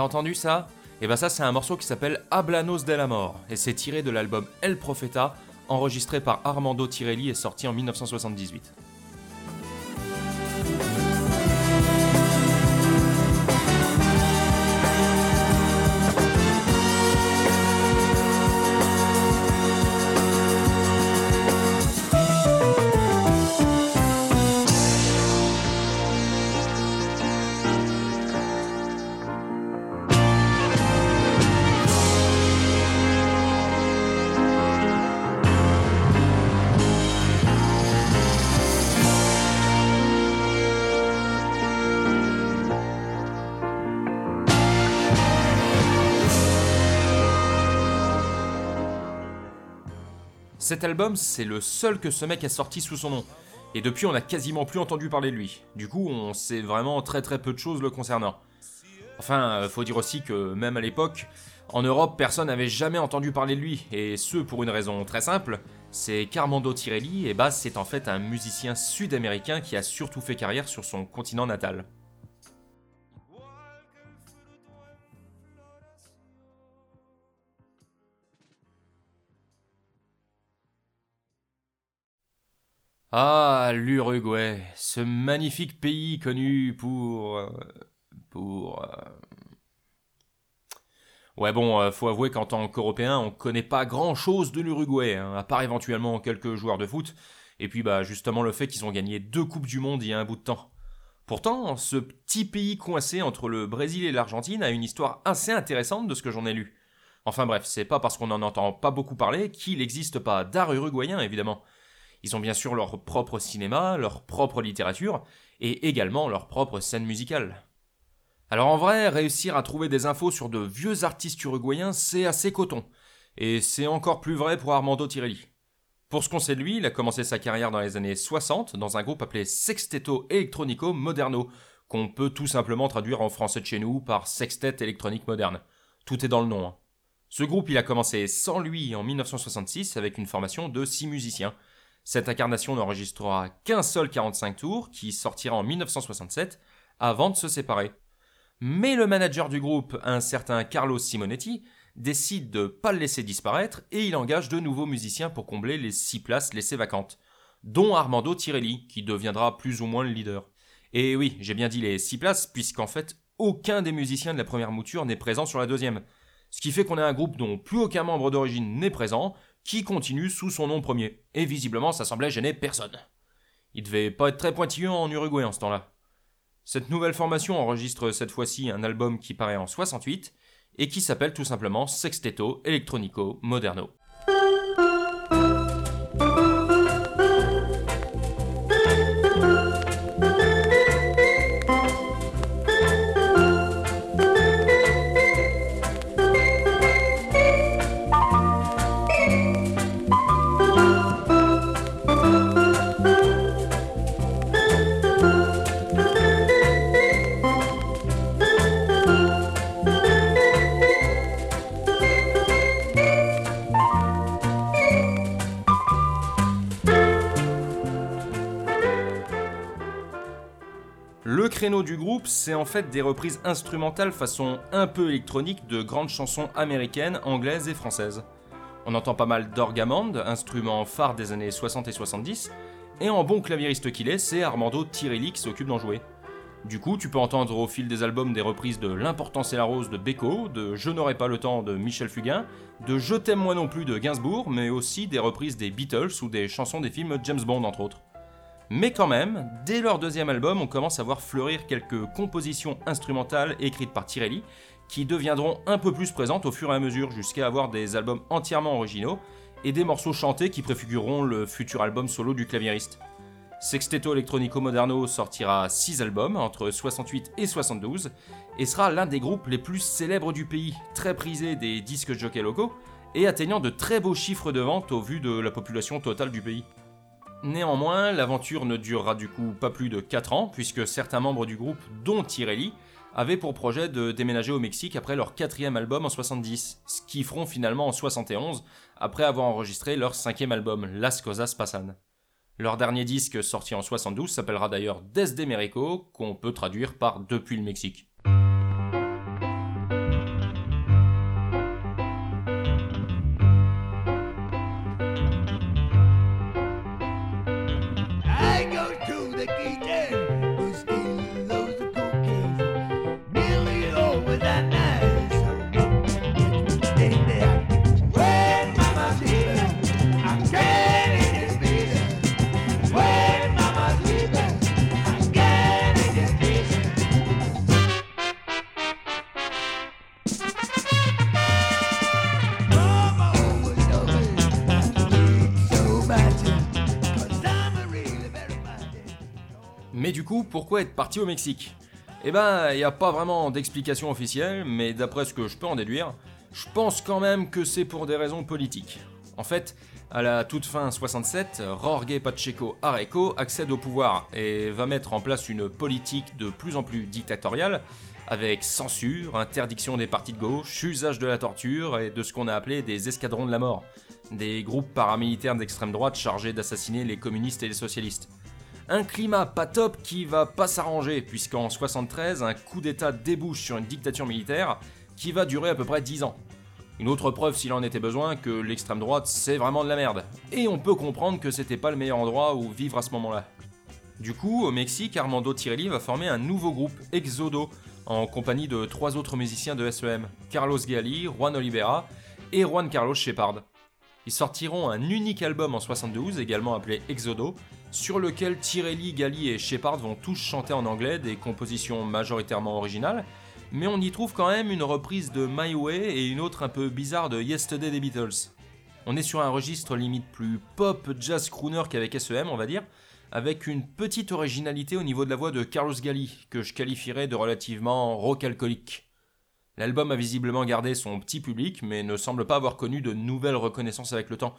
T'as entendu ça? Et eh ben ça c'est un morceau qui s'appelle Hablanos de la mort et c'est tiré de l'album El Profeta enregistré par Armando Tirelli et sorti en 1978. Cet album, c'est le seul que ce mec a sorti sous son nom. Et depuis, on a quasiment plus entendu parler de lui. Du coup, on sait vraiment très très peu de choses le concernant. Enfin, euh, faut dire aussi que même à l'époque, en Europe, personne n'avait jamais entendu parler de lui, et ce pour une raison très simple, c'est qu'Armando Tirelli, et bah, c'est en fait un musicien sud-américain qui a surtout fait carrière sur son continent natal. Ah, l'Uruguay, ce magnifique pays connu pour... Euh, pour... Euh, ouais bon, euh, faut avouer qu'en tant qu'Européen, on connaît pas grand-chose de l'Uruguay, hein, à part éventuellement quelques joueurs de foot, et puis bah justement le fait qu'ils ont gagné deux Coupes du Monde il y a un bout de temps. Pourtant, ce petit pays coincé entre le Brésil et l'Argentine a une histoire assez intéressante de ce que j'en ai lu. Enfin bref, c'est pas parce qu'on n'en entend pas beaucoup parler qu'il n'existe pas d'art uruguayen évidemment. Ils ont bien sûr leur propre cinéma, leur propre littérature, et également leur propre scène musicale. Alors en vrai, réussir à trouver des infos sur de vieux artistes uruguayens, c'est assez coton. Et c'est encore plus vrai pour Armando Tirelli. Pour ce qu'on sait de lui, il a commencé sa carrière dans les années 60 dans un groupe appelé Sexteto Electronico Moderno, qu'on peut tout simplement traduire en français de chez nous par Sextet électronique moderne. Tout est dans le nom. Hein. Ce groupe, il a commencé sans lui en 1966 avec une formation de six musiciens, cette incarnation n'enregistrera qu'un seul 45 tours, qui sortira en 1967, avant de se séparer. Mais le manager du groupe, un certain Carlos Simonetti, décide de pas le laisser disparaître et il engage de nouveaux musiciens pour combler les six places laissées vacantes, dont Armando Tirelli, qui deviendra plus ou moins le leader. Et oui, j'ai bien dit les six places, puisqu'en fait, aucun des musiciens de la première mouture n'est présent sur la deuxième. Ce qui fait qu'on a un groupe dont plus aucun membre d'origine n'est présent, qui continue sous son nom premier. Et visiblement, ça semblait gêner personne. Il devait pas être très pointilleux en Uruguay en ce temps-là. Cette nouvelle formation enregistre cette fois-ci un album qui paraît en 68 et qui s'appelle tout simplement Sexteto Electronico Moderno. Du groupe, c'est en fait des reprises instrumentales façon un peu électronique de grandes chansons américaines, anglaises et françaises. On entend pas mal d'orgamande, instrument phare des années 60 et 70, et en bon claviériste qu'il est, c'est Armando Tirelli qui s'occupe d'en jouer. Du coup, tu peux entendre au fil des albums des reprises de L'importance et la rose de Beko, de Je n'aurai pas le temps de Michel Fugain, de Je t'aime moi non plus de Gainsbourg, mais aussi des reprises des Beatles ou des chansons des films James Bond entre autres. Mais quand même, dès leur deuxième album, on commence à voir fleurir quelques compositions instrumentales écrites par Tirelli, qui deviendront un peu plus présentes au fur et à mesure, jusqu'à avoir des albums entièrement originaux, et des morceaux chantés qui préfigureront le futur album solo du claviériste. Sexteto Electronico Moderno sortira 6 albums entre 68 et 72 et sera l'un des groupes les plus célèbres du pays, très prisé des disques jockey locaux et atteignant de très beaux chiffres de vente au vu de la population totale du pays. Néanmoins, l'aventure ne durera du coup pas plus de 4 ans puisque certains membres du groupe, dont Tirelli, avaient pour projet de déménager au Mexique après leur quatrième album en 70, ce qu'ils feront finalement en 71 après avoir enregistré leur cinquième album, Las Cosas Pasan. Leur dernier disque, sorti en 72, s'appellera d'ailleurs Desde Mexico, qu'on peut traduire par Depuis le Mexique. Pourquoi être parti au Mexique Eh ben, il n'y a pas vraiment d'explication officielle, mais d'après ce que je peux en déduire, je pense quand même que c'est pour des raisons politiques. En fait, à la toute fin 67, Jorge Pacheco Areco accède au pouvoir et va mettre en place une politique de plus en plus dictatoriale, avec censure, interdiction des partis de gauche, usage de la torture et de ce qu'on a appelé des escadrons de la mort, des groupes paramilitaires d'extrême droite chargés d'assassiner les communistes et les socialistes. Un climat pas top qui va pas s'arranger, puisqu'en 73, un coup d'État débouche sur une dictature militaire qui va durer à peu près 10 ans. Une autre preuve, s'il en était besoin, que l'extrême droite c'est vraiment de la merde. Et on peut comprendre que c'était pas le meilleur endroit où vivre à ce moment-là. Du coup, au Mexique, Armando Tirelli va former un nouveau groupe, Exodo, en compagnie de trois autres musiciens de SEM, Carlos Gali, Juan Olivera et Juan Carlos Shepard. Ils sortiront un unique album en 72, également appelé Exodo, sur lequel Tirelli, Gali et Shepard vont tous chanter en anglais des compositions majoritairement originales, mais on y trouve quand même une reprise de My Way et une autre un peu bizarre de Yesterday des Beatles. On est sur un registre limite plus pop jazz crooner qu'avec SEM, on va dire, avec une petite originalité au niveau de la voix de Carlos Gali, que je qualifierais de relativement rock alcoolique. L'album a visiblement gardé son petit public, mais ne semble pas avoir connu de nouvelles reconnaissances avec le temps,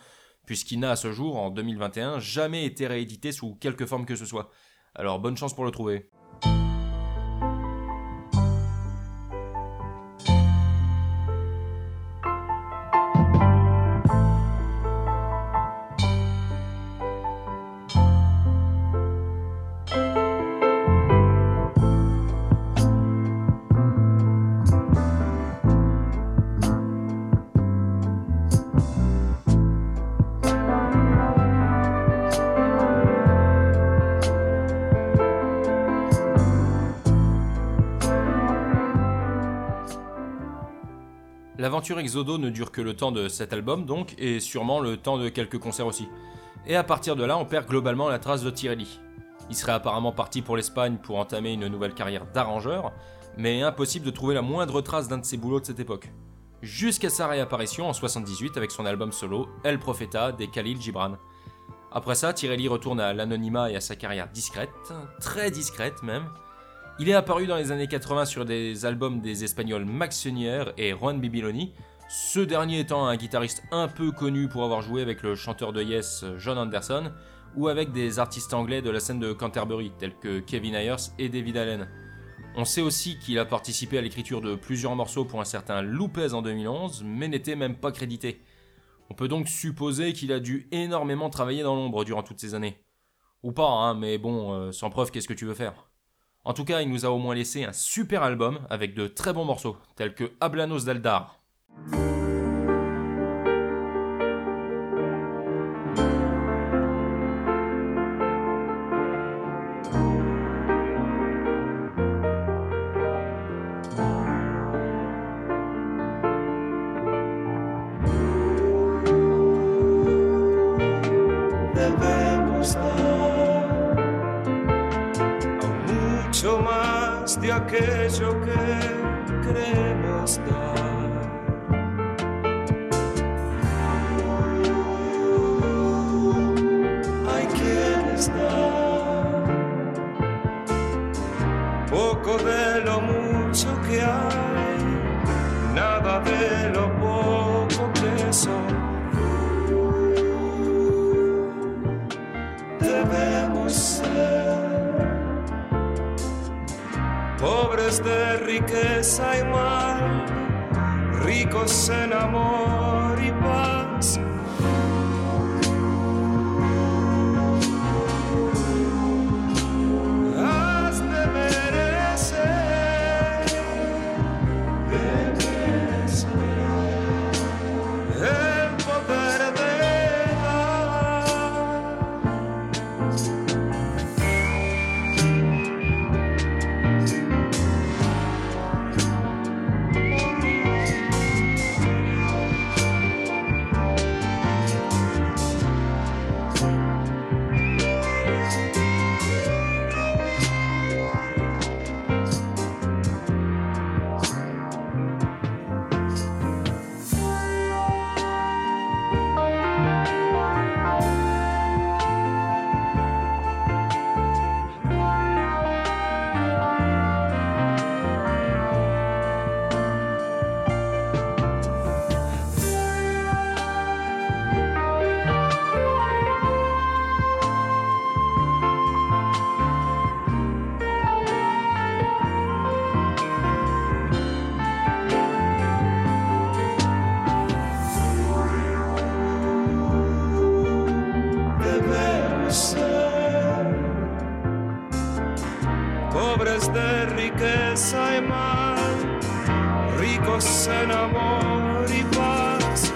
puisqu'il n'a à ce jour, en 2021, jamais été réédité sous quelque forme que ce soit. Alors bonne chance pour le trouver. L'aventure Exodo ne dure que le temps de cet album donc, et sûrement le temps de quelques concerts aussi. Et à partir de là, on perd globalement la trace de Tirelli. Il serait apparemment parti pour l'Espagne pour entamer une nouvelle carrière d'arrangeur, mais impossible de trouver la moindre trace d'un de ses boulots de cette époque. Jusqu'à sa réapparition en 78 avec son album solo El Profeta des Khalil Gibran. Après ça, Tirelli retourne à l'anonymat et à sa carrière discrète, très discrète même, il est apparu dans les années 80 sur des albums des Espagnols Max Senior et Juan Bibiloni, ce dernier étant un guitariste un peu connu pour avoir joué avec le chanteur de Yes John Anderson, ou avec des artistes anglais de la scène de Canterbury, tels que Kevin Ayers et David Allen. On sait aussi qu'il a participé à l'écriture de plusieurs morceaux pour un certain Lopez en 2011, mais n'était même pas crédité. On peut donc supposer qu'il a dû énormément travailler dans l'ombre durant toutes ces années. Ou pas, hein, mais bon, euh, sans preuve, qu'est-ce que tu veux faire? En tout cas, il nous a au moins laissé un super album avec de très bons morceaux, tels que Hablanos d'Aldar. Riqueza y mal, ricos en amor y paz. Ricos en amor y paz.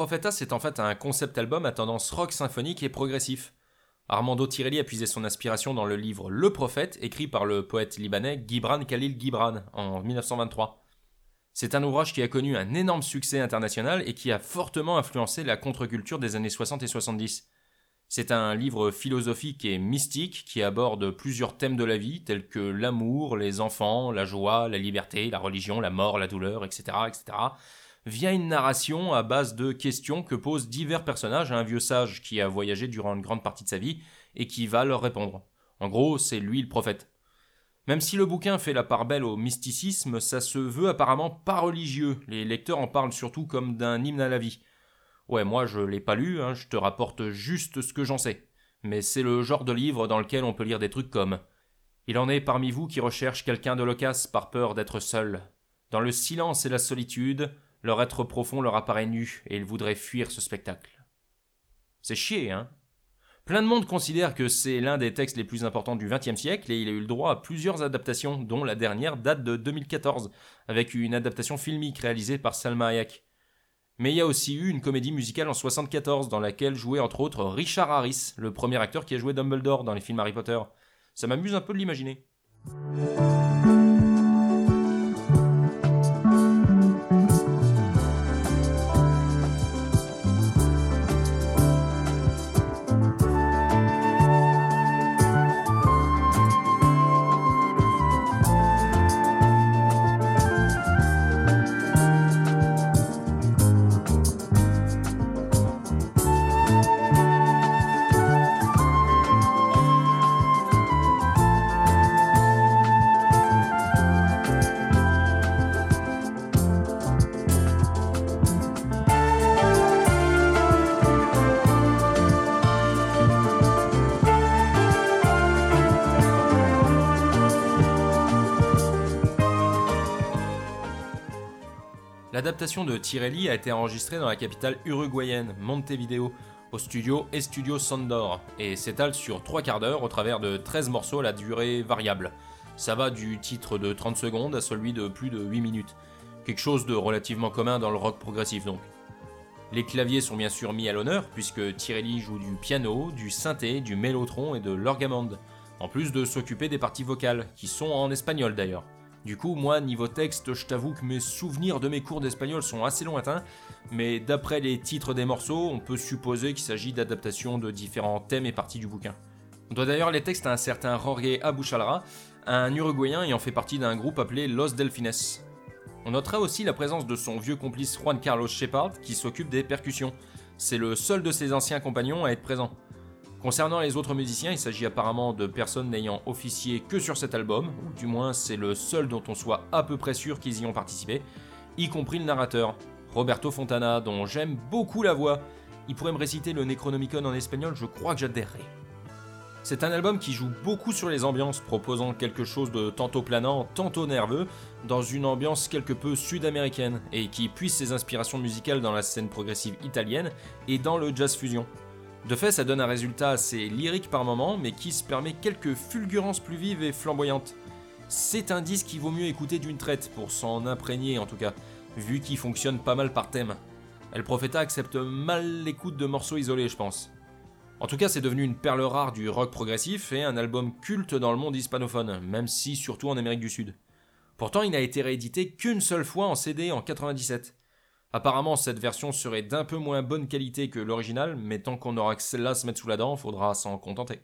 Profeta, c'est en fait un concept album à tendance rock symphonique et progressif. Armando Tirelli a puisé son inspiration dans le livre Le Prophète, écrit par le poète libanais Gibran Khalil Gibran en 1923. C'est un ouvrage qui a connu un énorme succès international et qui a fortement influencé la contre-culture des années 60 et 70. C'est un livre philosophique et mystique qui aborde plusieurs thèmes de la vie tels que l'amour, les enfants, la joie, la liberté, la religion, la mort, la douleur, etc., etc., via une narration à base de questions que posent divers personnages à un vieux sage qui a voyagé durant une grande partie de sa vie et qui va leur répondre. En gros, c'est lui le prophète. Même si le bouquin fait la part belle au mysticisme, ça se veut apparemment pas religieux. Les lecteurs en parlent surtout comme d'un hymne à la vie. Ouais, moi je l'ai pas lu, hein, je te rapporte juste ce que j'en sais. Mais c'est le genre de livre dans lequel on peut lire des trucs comme Il en est parmi vous qui recherchent quelqu'un de loquace par peur d'être seul. Dans le silence et la solitude, leur être profond leur apparaît nu et ils voudraient fuir ce spectacle. C'est chier, hein Plein de monde considère que c'est l'un des textes les plus importants du XXe siècle et il a eu le droit à plusieurs adaptations, dont la dernière date de 2014, avec une adaptation filmique réalisée par Salma Hayek. Mais il y a aussi eu une comédie musicale en 74 dans laquelle jouait entre autres Richard Harris, le premier acteur qui a joué Dumbledore dans les films Harry Potter. Ça m'amuse un peu de l'imaginer. L'adaptation de Tirelli a été enregistrée dans la capitale uruguayenne, Montevideo, au studio Estudio Sondor, et s'étale sur 3 quarts d'heure au travers de 13 morceaux à la durée variable. Ça va du titre de 30 secondes à celui de plus de 8 minutes. Quelque chose de relativement commun dans le rock progressif donc. Les claviers sont bien sûr mis à l'honneur puisque Tirelli joue du piano, du synthé, du mélotron et de l'orgamande, en plus de s'occuper des parties vocales, qui sont en espagnol d'ailleurs. Du coup, moi, niveau texte, je t'avoue que mes souvenirs de mes cours d'espagnol sont assez lointains, mais d'après les titres des morceaux, on peut supposer qu'il s'agit d'adaptations de différents thèmes et parties du bouquin. On doit d'ailleurs les textes à un certain Jorge Abuchalra, un Uruguayen ayant fait partie d'un groupe appelé Los Delfines. On notera aussi la présence de son vieux complice Juan Carlos Shepard qui s'occupe des percussions. C'est le seul de ses anciens compagnons à être présent. Concernant les autres musiciens, il s'agit apparemment de personnes n'ayant officié que sur cet album, ou du moins c'est le seul dont on soit à peu près sûr qu'ils y ont participé, y compris le narrateur, Roberto Fontana, dont j'aime beaucoup la voix. Il pourrait me réciter le Necronomicon en espagnol, je crois que j'adhérerais. C'est un album qui joue beaucoup sur les ambiances, proposant quelque chose de tantôt planant, tantôt nerveux, dans une ambiance quelque peu sud-américaine, et qui puise ses inspirations musicales dans la scène progressive italienne et dans le jazz fusion. De fait, ça donne un résultat assez lyrique par moment, mais qui se permet quelques fulgurances plus vives et flamboyantes. C'est un disque qu'il vaut mieux écouter d'une traite, pour s'en imprégner en tout cas, vu qu'il fonctionne pas mal par thème. El Profeta accepte mal l'écoute de morceaux isolés, je pense. En tout cas, c'est devenu une perle rare du rock progressif et un album culte dans le monde hispanophone, même si surtout en Amérique du Sud. Pourtant, il n'a été réédité qu'une seule fois en CD en 97. Apparemment, cette version serait d'un peu moins bonne qualité que l'original, mais tant qu'on aura que celle-là à se mettre sous la dent, faudra s'en contenter.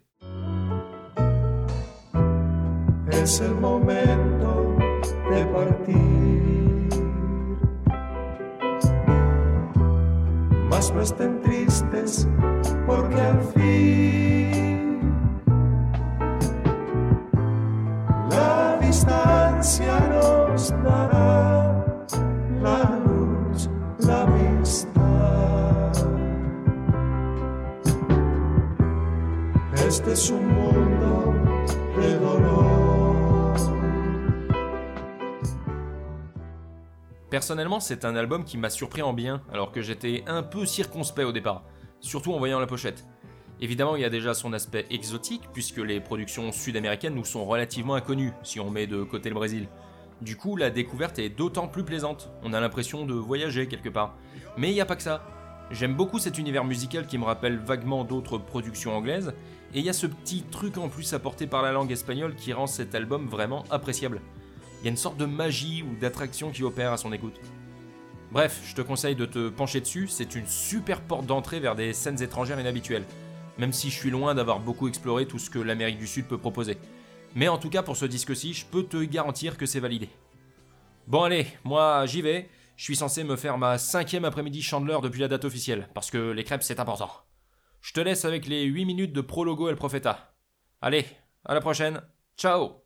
Personnellement, c'est un album qui m'a surpris en bien, alors que j'étais un peu circonspect au départ, surtout en voyant la pochette. Évidemment, il y a déjà son aspect exotique, puisque les productions sud-américaines nous sont relativement inconnues, si on met de côté le Brésil. Du coup, la découverte est d'autant plus plaisante, on a l'impression de voyager quelque part. Mais il n'y a pas que ça. J'aime beaucoup cet univers musical qui me rappelle vaguement d'autres productions anglaises, et il y a ce petit truc en plus apporté par la langue espagnole qui rend cet album vraiment appréciable. Il y a une sorte de magie ou d'attraction qui opère à son écoute. Bref, je te conseille de te pencher dessus, c'est une super porte d'entrée vers des scènes étrangères inhabituelles, même si je suis loin d'avoir beaucoup exploré tout ce que l'Amérique du Sud peut proposer. Mais en tout cas pour ce disque-ci, je peux te garantir que c'est validé. Bon allez, moi j'y vais, je suis censé me faire ma cinquième après-midi Chandler depuis la date officielle, parce que les crêpes c'est important. Je te laisse avec les 8 minutes de prologo El Profeta. Allez, à la prochaine, ciao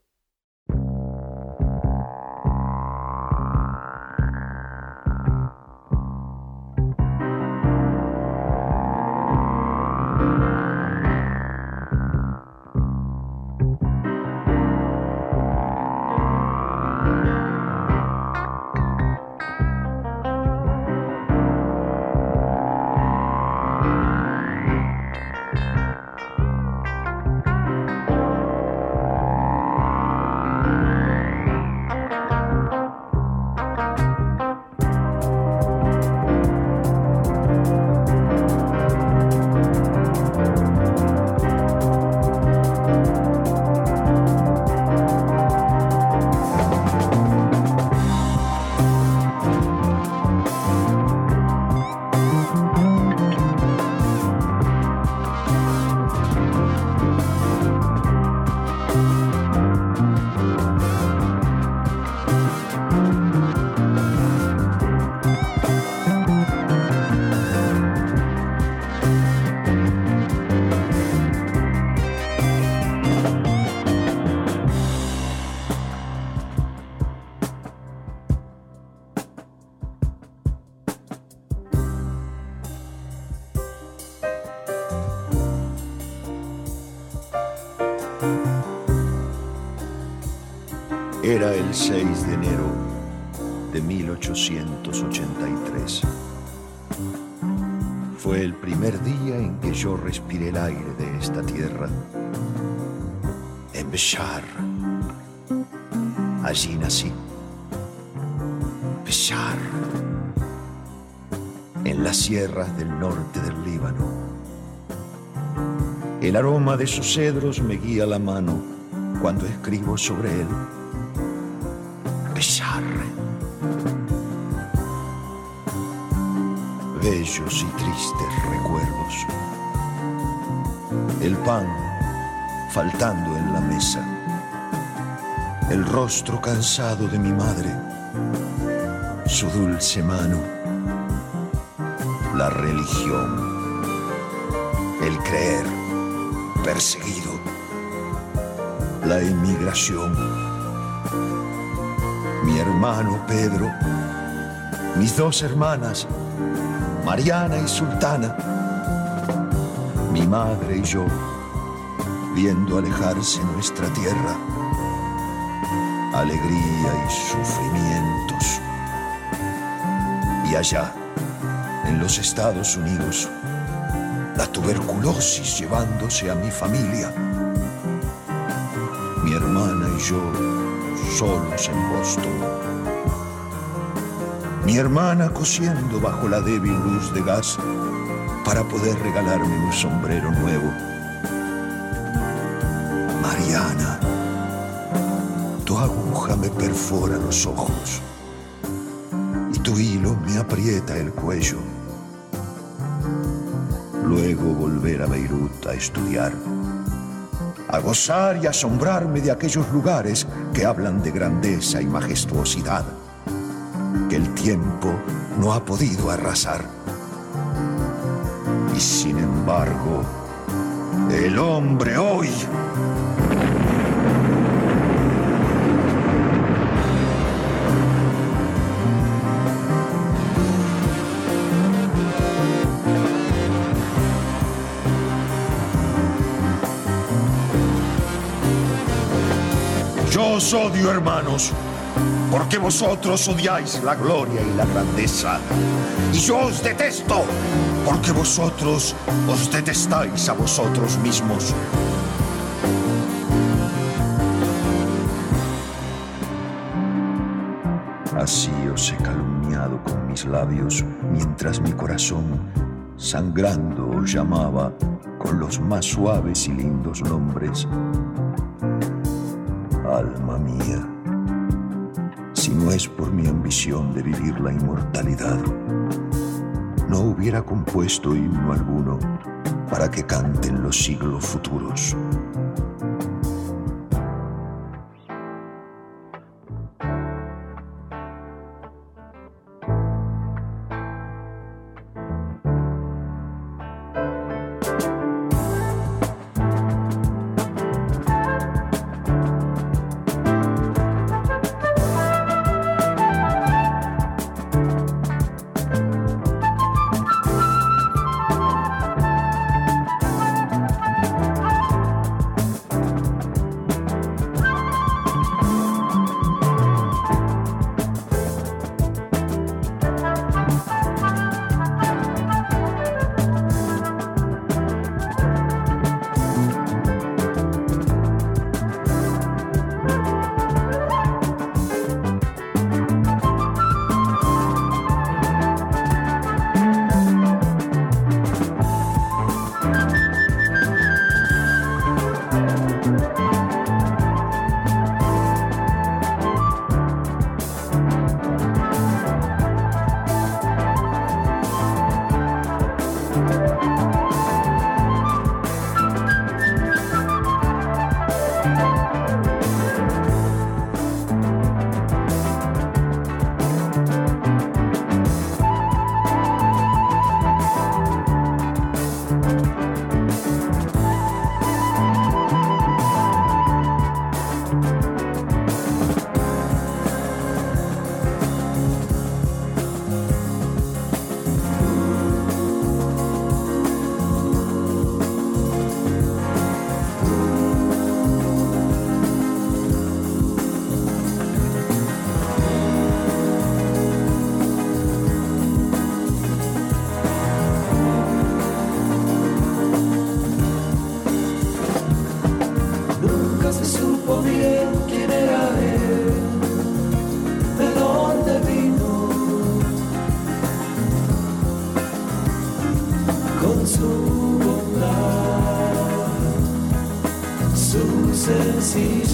Era el 6 de enero de 1883. Fue el primer día en que yo respiré el aire de esta tierra. En Beshar. Allí nací. Beshar. En las sierras del norte del Líbano. El aroma de sus cedros me guía la mano cuando escribo sobre él. Bellos y tristes recuerdos. El pan faltando en la mesa. El rostro cansado de mi madre. Su dulce mano. La religión. El creer perseguido. La emigración. Mi hermano Pedro. Mis dos hermanas Mariana y Sultana, mi madre y yo, viendo alejarse nuestra tierra, alegría y sufrimientos. Y allá, en los Estados Unidos, la tuberculosis llevándose a mi familia, mi hermana y yo solos en Boston mi hermana cosiendo bajo la débil luz de gas para poder regalarme un sombrero nuevo. Mariana, tu aguja me perfora los ojos y tu hilo me aprieta el cuello. Luego volver a Beirut a estudiar, a gozar y asombrarme de aquellos lugares que hablan de grandeza y majestuosidad que el tiempo no ha podido arrasar. Y sin embargo, el hombre hoy... odio, hermanos porque vosotros odiáis la gloria y la grandeza. Y yo os detesto, porque vosotros os detestáis a vosotros mismos. Así os he calumniado con mis labios, mientras mi corazón, sangrando, os llamaba con los más suaves y lindos nombres. Alma mía si no es por mi ambición de vivir la inmortalidad, no hubiera compuesto himno alguno para que canten los siglos futuros. se supo bien quién era él, de dónde vino. Con su bondad, su sencillez.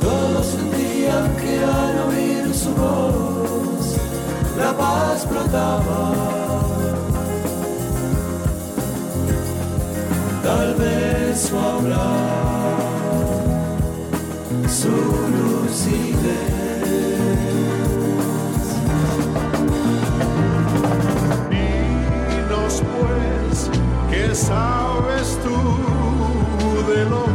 Todos sentían que al oír su voz, la paz brotaba. empezó a hablar, solo si ves. Dinos pues, ¿qué sabes tú de lo